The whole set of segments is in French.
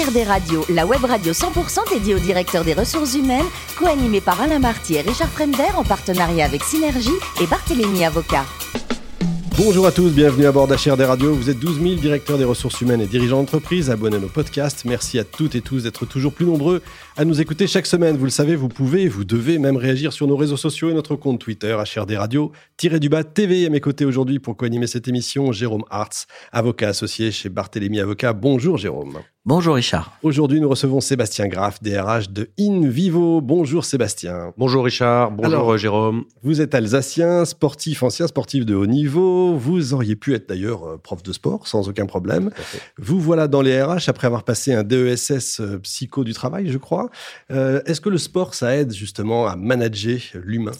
HRD Radio, la web radio 100% dédiée au directeur des ressources humaines, co-animée par Alain Marty et Richard Fremder en partenariat avec Synergie et Barthélémy Avocat. Bonjour à tous, bienvenue à bord d'HRD Radio. Vous êtes 12 000 directeurs des ressources humaines et dirigeants d'entreprise. Abonnez à nos podcasts. Merci à toutes et tous d'être toujours plus nombreux à nous écouter chaque semaine. Vous le savez, vous pouvez, vous devez même réagir sur nos réseaux sociaux et notre compte Twitter, HRD Radio, tiré du bas TV. À mes côtés aujourd'hui pour co-animer cette émission, Jérôme Hartz, avocat associé chez Barthélémy Avocat. Bonjour Jérôme. Bonjour Richard. Aujourd'hui, nous recevons Sébastien Graff, DRH de InVivo. Bonjour Sébastien. Bonjour Richard. Bonjour Jérôme. Vous êtes alsacien, sportif, ancien sportif de haut niveau. Vous auriez pu être d'ailleurs euh, prof de sport sans aucun problème. Vous voilà dans les RH après avoir passé un DESS euh, psycho du travail, je crois. Euh, est-ce que le sport, ça aide justement à manager l'humain?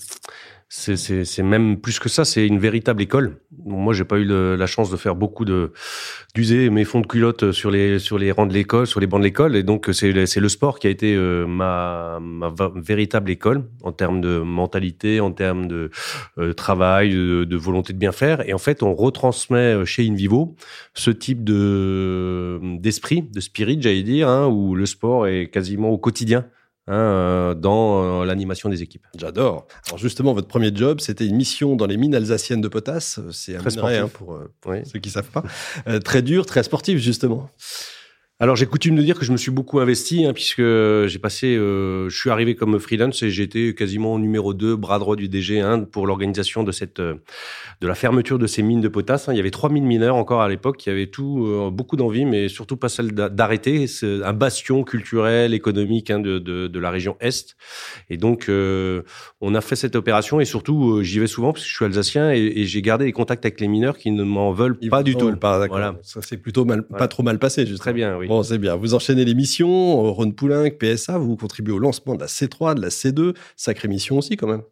C'est même plus que ça, c'est une véritable école. Moi, j'ai pas eu la chance de faire beaucoup de d'user mes fonds de culotte sur les sur les rangs de l'école, sur les bancs de l'école, et donc c'est le sport qui a été euh, ma ma véritable école en termes de mentalité, en termes de euh, travail, de, volonté de bien faire. Et en fait, on retransmet euh, chez InVivo ce type de d'esprit, de spirit, j'allais dire, hein, où le sport est quasiment au quotidien. Hein, euh, dans euh, l'animation des équipes. J'adore. Alors justement, votre premier job, c'était une mission dans les mines alsaciennes de potasse. C'est un très hein, pour euh, ceux qui savent pas. très dur, très sportif justement. Alors j'ai coutume de dire que je me suis beaucoup investi hein, puisque j'ai passé, euh, je suis arrivé comme freelance et j'étais quasiment numéro 2, bras droit du DG hein, pour l'organisation de cette, euh, de la fermeture de ces mines de potasse. Hein. Il y avait 3000 mineurs encore à l'époque qui avaient tout, euh, beaucoup d'envie, mais surtout pas celle d'arrêter. C'est un bastion culturel, économique hein, de, de, de, la région est. Et donc euh, on a fait cette opération et surtout j'y vais souvent parce que je suis alsacien et, et j'ai gardé des contacts avec les mineurs qui ne m'en veulent pas du tout. Pas, voilà. Ça s'est plutôt mal, pas trop mal passé. Justement. Très bien, oui. Bon, c'est bien. Vous enchaînez les missions, Ron Poulenc, PSA, vous contribuez au lancement de la C3, de la C2. Sacrée mission aussi, quand même.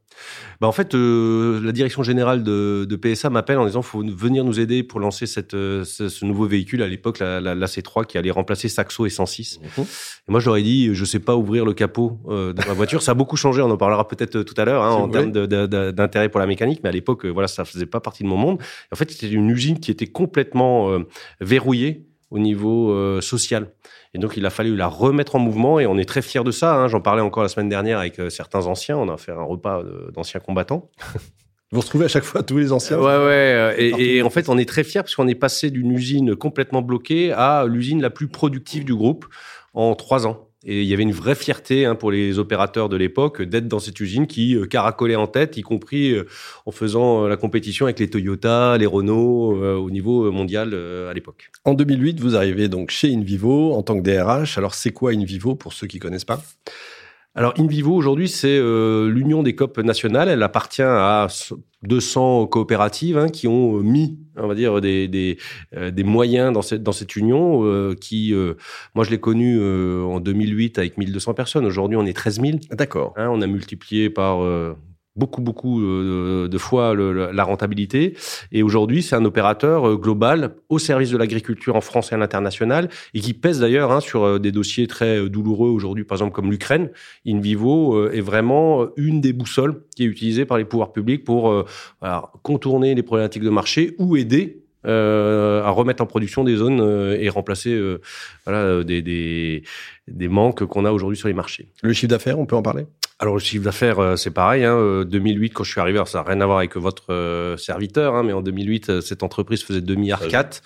Bah en fait, euh, la direction générale de, de PSA m'appelle en disant faut venir nous aider pour lancer cette, euh, ce, nouveau véhicule. À l'époque, la, la, la, C3 qui allait remplacer Saxo et 106. Mmh. Et moi, je leur ai dit, je sais pas ouvrir le capot euh, de ma voiture. ça a beaucoup changé. On en parlera peut-être tout à l'heure hein, en termes d'intérêt pour la mécanique. Mais à l'époque, voilà, ça faisait pas partie de mon monde. en fait, c'était une usine qui était complètement verrouillée au niveau euh, social. Et donc, il a fallu la remettre en mouvement et on est très fiers de ça. Hein. J'en parlais encore la semaine dernière avec euh, certains anciens. On a fait un repas d'anciens combattants. Vous retrouvez à chaque fois tous les anciens Ouais, ouais. Euh, et, et, en fait, on est très fiers parce qu'on est passé d'une usine complètement bloquée à l'usine la plus productive du groupe en trois ans. Et il y avait une vraie fierté hein, pour les opérateurs de l'époque d'être dans cette usine qui euh, caracolait en tête, y compris euh, en faisant euh, la compétition avec les Toyota, les Renault au niveau mondial à l'époque. En 2008, vous arrivez donc chez InVivo en tant que DRH. Alors c'est quoi InVivo pour ceux qui connaissent pas? Alors, InVivo, aujourd'hui, c'est euh, l'union des COP nationales. Elle appartient à 200 coopératives hein, qui ont euh, mis, on va dire, des, des, euh, des moyens dans cette, dans cette union qui, moi, je l'ai connue en 2008 avec 1200 personnes. Aujourd'hui, on est 13 000. D'accord. Hein, on a multiplié par beaucoup, beaucoup euh, de fois la rentabilité. Et aujourd'hui, c'est un opérateur euh, global au service de l'agriculture en France et à l'international et qui pèse d'ailleurs hein, sur euh, des dossiers très douloureux aujourd'hui, par exemple comme l'Ukraine. InVivo est vraiment une des boussoles qui est utilisée par les pouvoirs publics pour contourner les problématiques de marché ou aider à remettre en production des zones et remplacer voilà, des, des, des manques qu'on a aujourd'hui sur les marchés. Le chiffre d'affaires, on peut en parler? Alors le chiffre d'affaires, euh, c'est pareil. Hein, 2008, euh, quand je suis arrivé, alors ça n'a rien à voir avec votre euh, serviteur, hein, mais en 2008, cette entreprise faisait 2 milliards 4.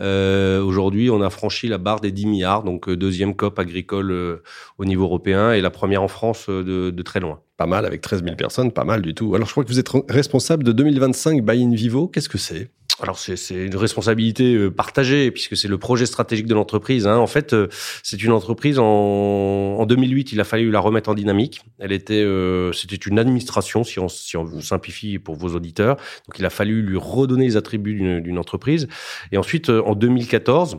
Euh, Aujourd'hui, on a franchi la barre des 10 milliards, donc deuxième COP agricole au niveau européen et la première en France de, de, très loin. Pas mal, avec 13 000 personnes, pas mal du tout. Alors je crois que vous êtes responsable de 2025 Buy in Vivo. Qu'est-ce que c'est? Alors c'est une responsabilité euh, partagée puisque c'est le projet stratégique de l'entreprise. Hein. En fait, euh, c'est une entreprise en, en 2008, il a fallu la remettre en dynamique. Elle était, euh, c'était une administration si on, si on simplifie pour vos auditeurs. Donc il a fallu lui redonner les attributs d'une entreprise. Et ensuite, en 2014,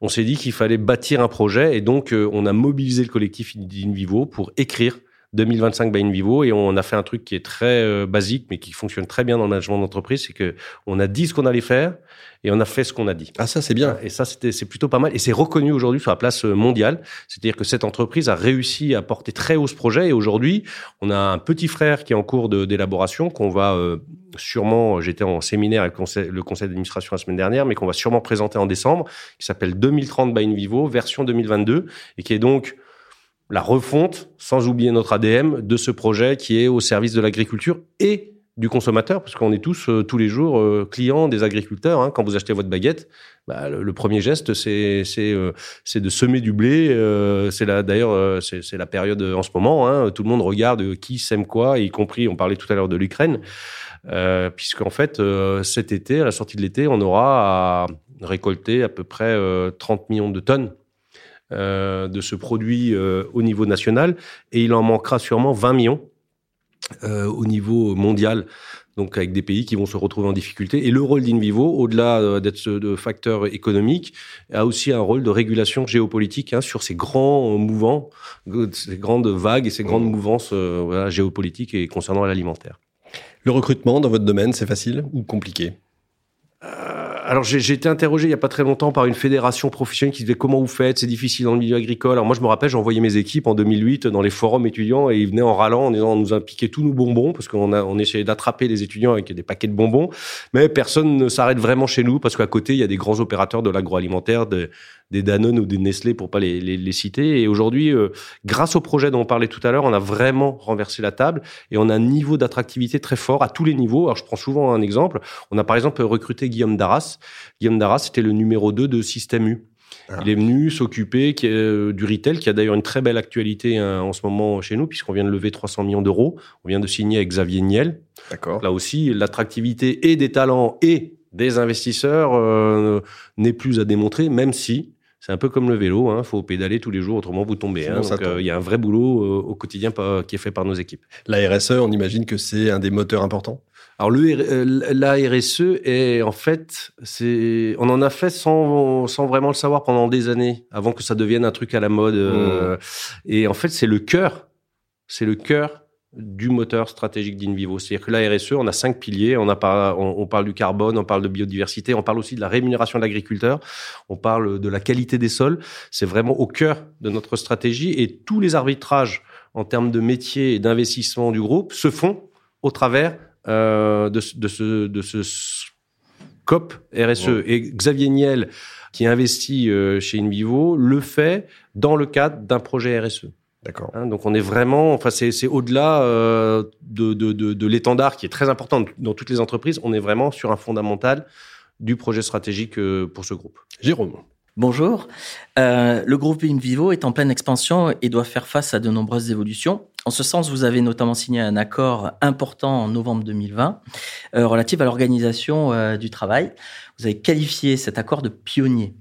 on s'est dit qu'il fallait bâtir un projet et donc on a mobilisé le collectif InVivo pour écrire 2025 by Invivo et on a fait un truc qui est très euh, basique mais qui fonctionne très bien dans le management d'entreprise, c'est que on a dit ce qu'on allait faire et on a fait ce qu'on a dit. Ah ça c'est bien. Et ça c'était c'est plutôt pas mal et c'est reconnu aujourd'hui sur la place euh, mondiale, c'est-à-dire que cette entreprise a réussi à porter très haut ce projet et aujourd'hui, on a un petit frère qui est en cours d'élaboration qu'on va euh, sûrement j'étais en séminaire avec le conseil, conseil d'administration la semaine dernière mais qu'on va sûrement présenter en décembre qui s'appelle 2030 by Invivo version 2022 et qui est donc la refonte, sans oublier notre ADM, de ce projet qui est au service de l'agriculture et du consommateur, parce qu'on est tous euh, tous les jours euh, clients des agriculteurs. Hein. Quand vous achetez votre baguette, bah, le, premier geste, c'est c'est euh, c'est de semer du blé. c'est là d'ailleurs c'est c'est la période en ce moment. Hein. Tout le monde regarde qui sème quoi, y compris on parlait tout à l'heure de l'Ukraine, puisqu'en fait cet été, à la sortie de l'été, on aura à récolter à peu près 30 millions de tonnes euh, de ce produit euh, au niveau national et il en manquera sûrement 20 millions euh, au niveau mondial donc avec des pays qui vont se retrouver en difficulté. Et le rôle d'Invivo, au-delà d'être de facteur économique, a aussi un rôle de régulation géopolitique hein, sur ces grands mouvements, ces grandes vagues et ces grandes mouvances géopolitiques et concernant l'alimentaire. Le recrutement dans votre domaine, c'est facile ou compliqué? Alors j'ai été interrogé il y a pas très longtemps par une fédération professionnelle qui disait comment vous faites, c'est difficile dans le milieu agricole. Alors moi je me rappelle, envoyé mes équipes en 2008 dans les forums étudiants et ils venaient en râlant en disant on nous a piqué tous nos bonbons parce qu'on a on essayait d'attraper les étudiants avec des paquets de bonbons, mais personne ne s'arrête vraiment chez nous parce qu'à côté il y a des grands opérateurs de l'agroalimentaire, de, des Danone ou des Nestlé pour pas les, les, les citer. Et aujourd'hui, euh, grâce au projet dont on parlait tout à l'heure, on a vraiment renversé la table et on a un niveau d'attractivité très fort à tous les niveaux. Alors je prends souvent un exemple. On a par exemple recruté Guillaume Darras. Guillaume Darras, c'était le numéro 2 de Système U. Ah. Il est venu s'occuper euh, du retail, qui a d'ailleurs une très belle actualité hein, en ce moment chez nous, puisqu'on vient de lever 300 millions d'euros. On vient de signer avec Xavier Niel. D'accord. Là aussi, l'attractivité et des talents et des investisseurs euh, n'est plus à démontrer, même si c'est un peu comme le vélo, il hein, faut pédaler tous les jours, autrement vous tombez. Hein, donc euh, il y a un vrai boulot euh, au quotidien qui est fait par nos équipes. La RSE, on imagine que c'est un des moteurs importants? Alors le, euh, la RSE est en fait, c'est, on en a fait sans, sans vraiment le savoir pendant des années, avant que ça devienne un truc à la mode. Mmh. et en fait, c'est le cœur, c'est le cœur du moteur stratégique d'Invivo. C'est-à-dire que la RSE, on a cinq piliers. On, a on, parle du carbone, on parle de biodiversité, on parle aussi de la rémunération de l'agriculteur, on parle de la qualité des sols. C'est vraiment au cœur de notre stratégie et tous les arbitrages en termes de métier et d'investissement du groupe se font au travers euh, de, de, ce, de ce COP RSE. Et Xavier Niel, qui investit euh, chez Invivo, le fait dans le cadre d'un projet RSE. D'accord. Hein, donc on est vraiment, enfin c'est au-delà euh, de, de, de, de l'étendard qui est très important dans toutes les entreprises. On est vraiment sur un fondamental du projet stratégique euh, pour ce groupe. Jérôme. Bonjour. Euh, le groupe InVivo est en pleine expansion et doit faire face à de nombreuses évolutions. En ce sens, vous avez notamment signé un accord important en novembre 2020 euh, relatif à l'organisation euh, du travail. Vous avez qualifié cet accord de pionnier.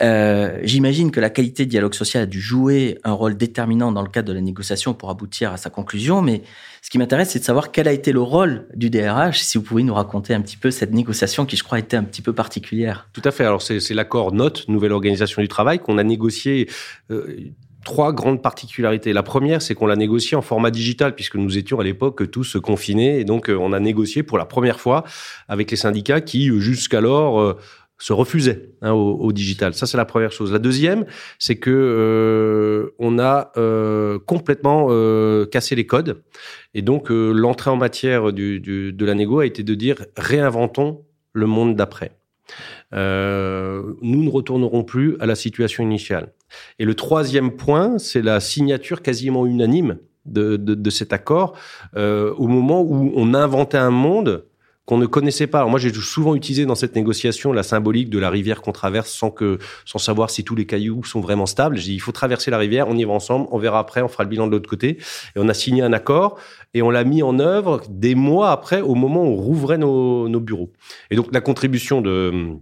Euh, J'imagine que la qualité de dialogue social a dû jouer un rôle déterminant dans le cadre de la négociation pour aboutir à sa conclusion, mais ce qui m'intéresse, c'est de savoir quel a été le rôle du DRH, si vous pouvez nous raconter un petit peu cette négociation qui, je crois, était un petit peu particulière. Tout à fait. Alors, c'est l'accord NOTE, Nouvelle Organisation du Travail, qu'on a négocié euh, trois grandes particularités. La première, c'est qu'on l'a négocié en format digital, puisque nous étions à l'époque tous confinés, et donc euh, on a négocié pour la première fois avec les syndicats qui, euh, jusqu'alors, se refusait hein, au, digital. Ça, c'est la première chose. La deuxième, c'est que euh, on a euh, complètement euh, cassé les codes. Et donc, euh, l'entrée en matière de la négo a été de dire réinventons le monde d'après. Euh, nous ne retournerons plus à la situation initiale. Et le troisième point, c'est la signature quasiment unanime de, de, de cet accord euh, au moment où on inventait un monde qu'on ne connaissait pas. Alors moi, j'ai souvent utilisé dans cette négociation la symbolique de la rivière qu'on traverse sans que, sans savoir si tous les cailloux sont vraiment stables. J'ai dit, il faut traverser la rivière, on y va ensemble, on verra après, on fera le bilan de l'autre côté. Et on a signé un accord et on l'a mis en œuvre des mois après, au moment où on rouvrait nos, nos bureaux. Et donc, la contribution de,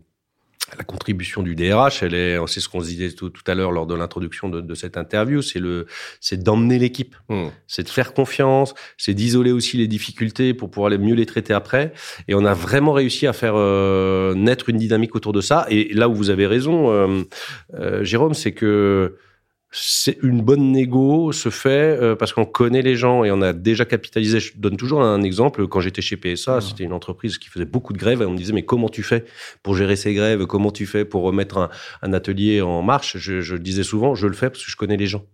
la contribution du DRH, elle est, c'est ce qu'on se disait tout, tout, à l'heure lors de l'introduction de, de, cette interview, c'est le, c'est d'emmener l'équipe, mmh. c'est de faire confiance, c'est d'isoler aussi les difficultés pour pouvoir les mieux les traiter après. Et on a vraiment réussi à faire euh, naître une dynamique autour de ça. Et là où vous avez raison, euh, euh, Jérôme, c'est que c'est une bonne négo se fait euh, parce qu'on connaît les gens et on a déjà capitalisé. Je donne toujours un exemple. Quand j'étais chez PSA, c'était une entreprise qui faisait beaucoup de grèves et on me disait mais comment tu fais pour gérer ces grèves? Comment tu fais pour remettre un, un atelier en marche? Je, je, disais souvent je le fais parce que je connais les gens.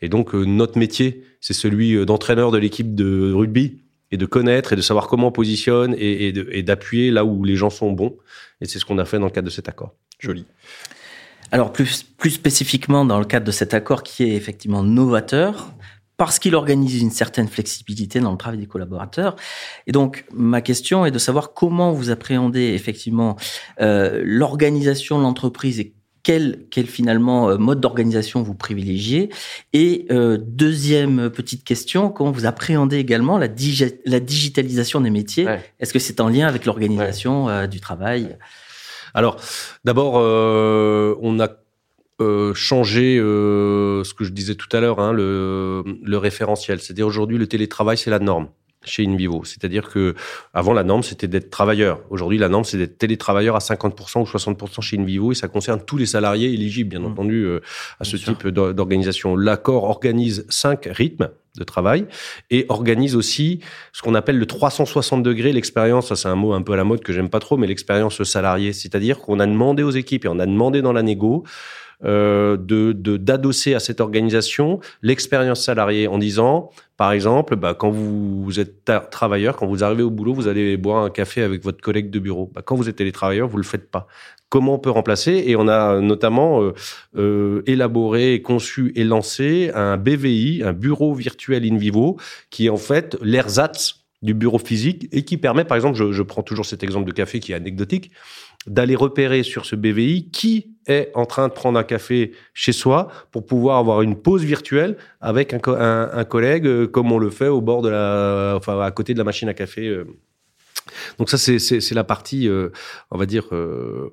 Et donc euh, notre métier, c'est celui euh, d'entraîneur de l'équipe de rugby et de connaître et de savoir comment on positionne et, et d'appuyer là où les gens sont bons. Et c'est ce qu'on a fait dans le cadre de cet accord. Joli. Alors plus, plus spécifiquement dans le cadre de cet accord qui est effectivement novateur, parce qu'il organise une certaine flexibilité dans le travail des collaborateurs. Et donc, ma question est de savoir comment vous appréhendez effectivement euh, l'organisation de l'entreprise et quel, quel finalement euh, mode d'organisation vous privilégiez. Et euh, deuxième petite question, comment vous appréhendez également la, la digitalisation des métiers? Est-ce que c'est en lien avec l'organisation euh, du travail? Alors, d'abord, euh, on a euh, changé euh, ce que je disais tout à l'heure, hein, le, le, référentiel. C'est-à-dire aujourd'hui, le télétravail, c'est la norme chez InVivo. C'est-à-dire que avant la norme, c'était d'être travailleur. Aujourd'hui, la norme, c'est d'être télétravailleur à 50% ou 60% chez InVivo et ça concerne tous les salariés éligibles, bien mmh. entendu, euh, à ce type d'organisation. L'accord organise cinq rythmes de travail et organise aussi ce qu'on appelle le 360 degrés, l'expérience, ça c'est un mot un peu à la mode que j'aime pas trop, mais l'expérience salariée. C'est-à-dire qu'on a demandé aux équipes et on a demandé dans la négo euh, de d'adosser à cette organisation l'expérience salariée en disant, par exemple, bah, quand vous, êtes travailleur, quand vous arrivez au boulot, vous allez boire un café avec votre collègue de bureau. Bah, quand vous êtes télétravailleur, vous le faites pas. Comment on peut remplacer? Et on a notamment euh, euh, élaboré, conçu et lancé un BVI, un bureau virtuel in vivo, qui est en fait l'ersatz du bureau physique et qui permet, par exemple, je, je prends toujours cet exemple de café qui est anecdotique, d'aller repérer sur ce BVI qui est en train de prendre un café chez soi pour pouvoir avoir une pause virtuelle avec un, un, un collègue euh, comme on le fait au bord de la, enfin à côté de la machine à café. Euh. Donc ça c'est la partie, euh, on va dire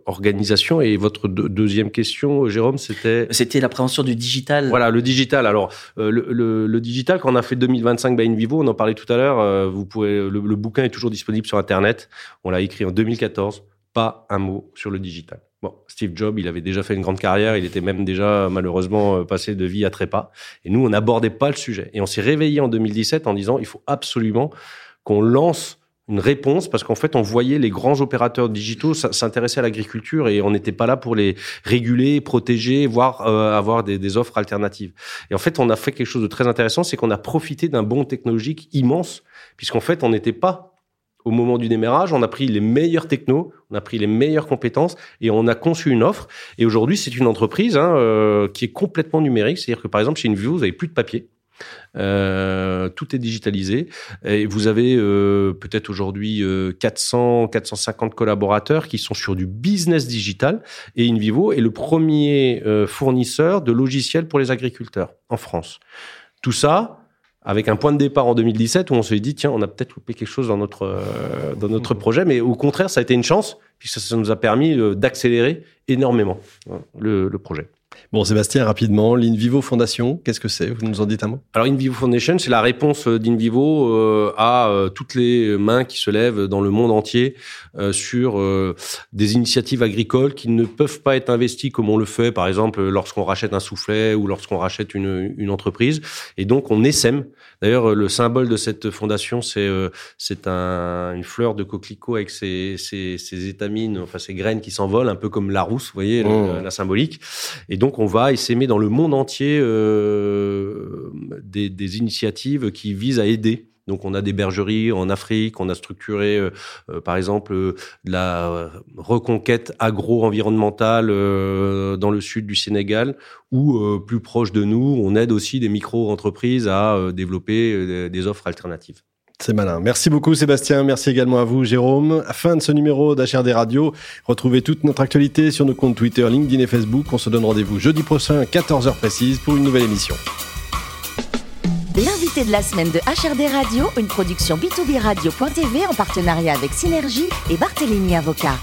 organisation. Et votre deuxième question, Jérôme, c'était c'était l'appréhension du digital. Voilà, le digital. Alors le, le, le, digital, quand on a fait 2025 by InVivo, on en parlait tout à l'heure. vous pouvez, le, le bouquin est toujours disponible sur Internet. On l'a écrit en 2014 pas un mot sur le digital. Bon, Steve Jobs, il avait déjà fait une grande carrière, il était même déjà malheureusement euh, passé de vie à trépas. Et nous, on n'abordait pas le sujet. Et on s'est réveillé en 2017 en disant, il faut absolument qu'on lance une réponse parce qu'en fait, on voyait les grands opérateurs digitaux s'intéresser à l'agriculture et on n'était pas là pour les réguler, protéger, voire euh, avoir des, des, offres alternatives. Et en fait, on a fait quelque chose de très intéressant, c'est qu'on a profité d'un bon technologique immense, puisqu'en fait, on n'était pas au moment du démarrage, on a pris les meilleurs technos, on a pris les meilleures compétences et on a conçu une offre. Et aujourd'hui, c'est une entreprise hein, euh, qui est complètement numérique. C'est-à-dire que par exemple, chez InView, vous avez plus de papier. Euh, tout est digitalisé et vous avez euh, peut-être aujourd'hui 400 450 collaborateurs qui sont sur du business digital et InVivo est le premier fournisseur de logiciels pour les agriculteurs en France. Tout ça avec un point de départ en 2017 où on s'est dit tiens on a peut-être loupé quelque chose dans notre euh, dans notre mmh. projet mais au contraire ça a été une chance puisque ça nous a permis euh, d'accélérer énormément hein, le, le projet. Bon, Sébastien, rapidement, l'Invivo Foundation, qu'est-ce que c'est? Vous nous en dites un mot? Alors, InVivo Foundation, c'est la réponse euh, d'InVivo euh, à euh, toutes les mains qui se lèvent dans le monde entier sur des initiatives agricoles qui ne peuvent pas être investies comme on le fait, par exemple, lorsqu'on rachète un soufflet ou lorsqu'on rachète une, une entreprise. Et donc, on essaime. D'ailleurs, le symbole de cette fondation, c'est c'est un, une fleur de coquelicot avec ses, ses, ses, étamines, enfin ses graines qui s'envolent, un peu comme la rousse, vous voyez, oh. la, la symbolique. Et donc, on va essaimer dans le monde entier euh, des, initiatives qui visent à aider. Donc, on a des bergeries en Afrique, on a structuré, euh, euh, par exemple, la reconquête agro-environnementale dans le sud du Sénégal, ou plus proche de nous, on aide aussi des micro-entreprises à développer des offres alternatives. C'est malin. Merci beaucoup Sébastien, merci également à vous Jérôme. Fin de ce numéro d'HRD Radio. Retrouvez toute notre actualité sur nos comptes Twitter, LinkedIn et Facebook. On se donne rendez-vous jeudi prochain à 14h précise pour une nouvelle émission. L'invité de la semaine de HRD Radio, une production B2B Radio.tv en partenariat avec Synergie et Barthélémy Avocat.